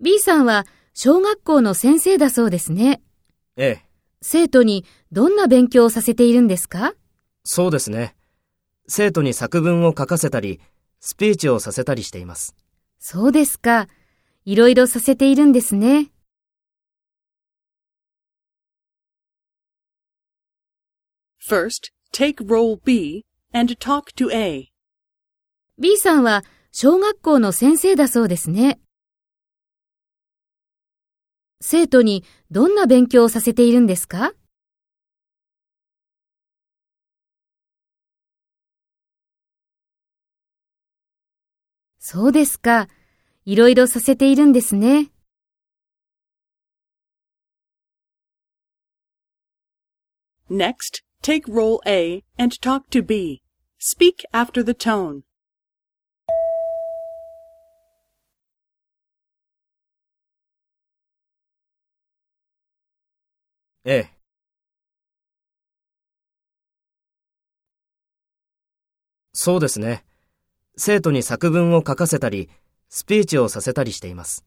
B さんは小学校の先生だそうですね。ええ、生徒にどんな勉強をさせているんですか？そうですね。生徒に作文を書かせたり、スピーチをさせたりしています。そうですか。いろいろさせているんですね。First, take role B and talk to A. B さんは小学校の先生だそうですね。生徒にどんな勉強をさせているんですか？そうですか。いろいろさせているんですね。Next, take role A and talk to B. Speak after the tone. ええ。そうですね。生徒に作文を書かせたり、スピーチをさせたりしています。